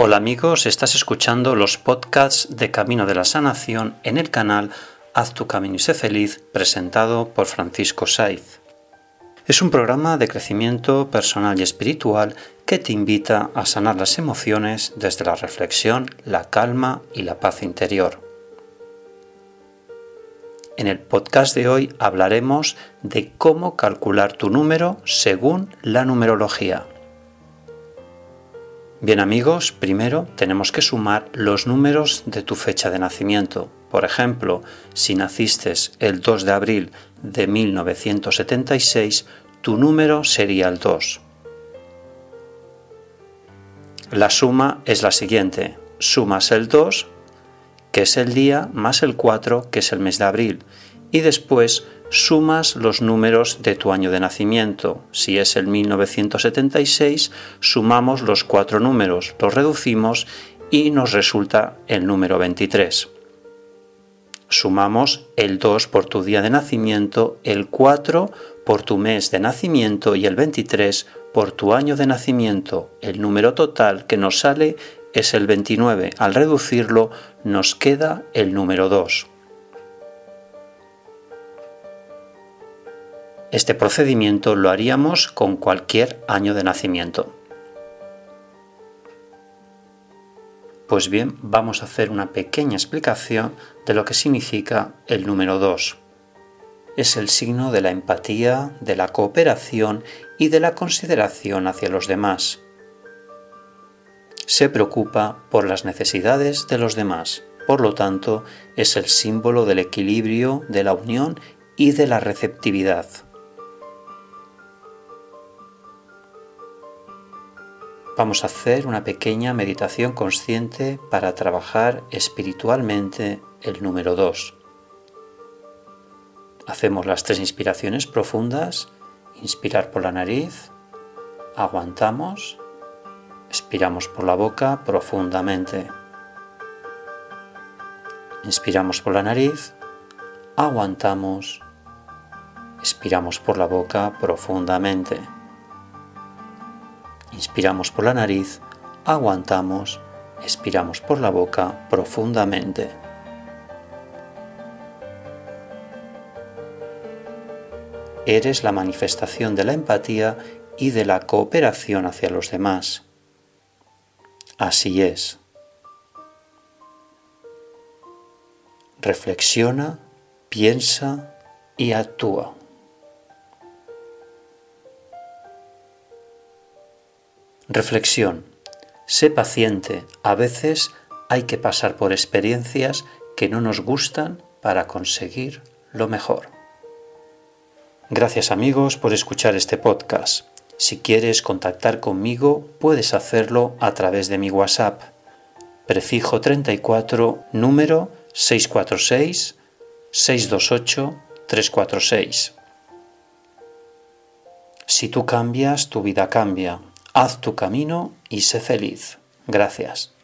Hola amigos, estás escuchando los podcasts de Camino de la Sanación en el canal Haz tu camino y sé feliz, presentado por Francisco Saiz. Es un programa de crecimiento personal y espiritual que te invita a sanar las emociones desde la reflexión, la calma y la paz interior. En el podcast de hoy hablaremos de cómo calcular tu número según la numerología. Bien amigos, primero tenemos que sumar los números de tu fecha de nacimiento. Por ejemplo, si naciste el 2 de abril de 1976, tu número sería el 2. La suma es la siguiente. Sumas el 2, que es el día, más el 4, que es el mes de abril, y después sumas los números de tu año de nacimiento. Si es el 1976, sumamos los cuatro números, los reducimos y nos resulta el número 23. Sumamos el 2 por tu día de nacimiento, el 4 por tu mes de nacimiento y el 23 por tu año de nacimiento. El número total que nos sale es el 29. Al reducirlo nos queda el número 2. Este procedimiento lo haríamos con cualquier año de nacimiento. Pues bien, vamos a hacer una pequeña explicación de lo que significa el número 2. Es el signo de la empatía, de la cooperación y de la consideración hacia los demás. Se preocupa por las necesidades de los demás, por lo tanto es el símbolo del equilibrio, de la unión y de la receptividad. Vamos a hacer una pequeña meditación consciente para trabajar espiritualmente el número 2. Hacemos las tres inspiraciones profundas. Inspirar por la nariz, aguantamos, expiramos por la boca profundamente. Inspiramos por la nariz, aguantamos, expiramos por la boca profundamente. Inspiramos por la nariz, aguantamos, expiramos por la boca profundamente. Eres la manifestación de la empatía y de la cooperación hacia los demás. Así es. Reflexiona, piensa y actúa. Reflexión. Sé paciente. A veces hay que pasar por experiencias que no nos gustan para conseguir lo mejor. Gracias amigos por escuchar este podcast. Si quieres contactar conmigo, puedes hacerlo a través de mi WhatsApp. Prefijo 34, número 646 628 346. Si tú cambias, tu vida cambia. Haz tu camino y sé feliz. Gracias.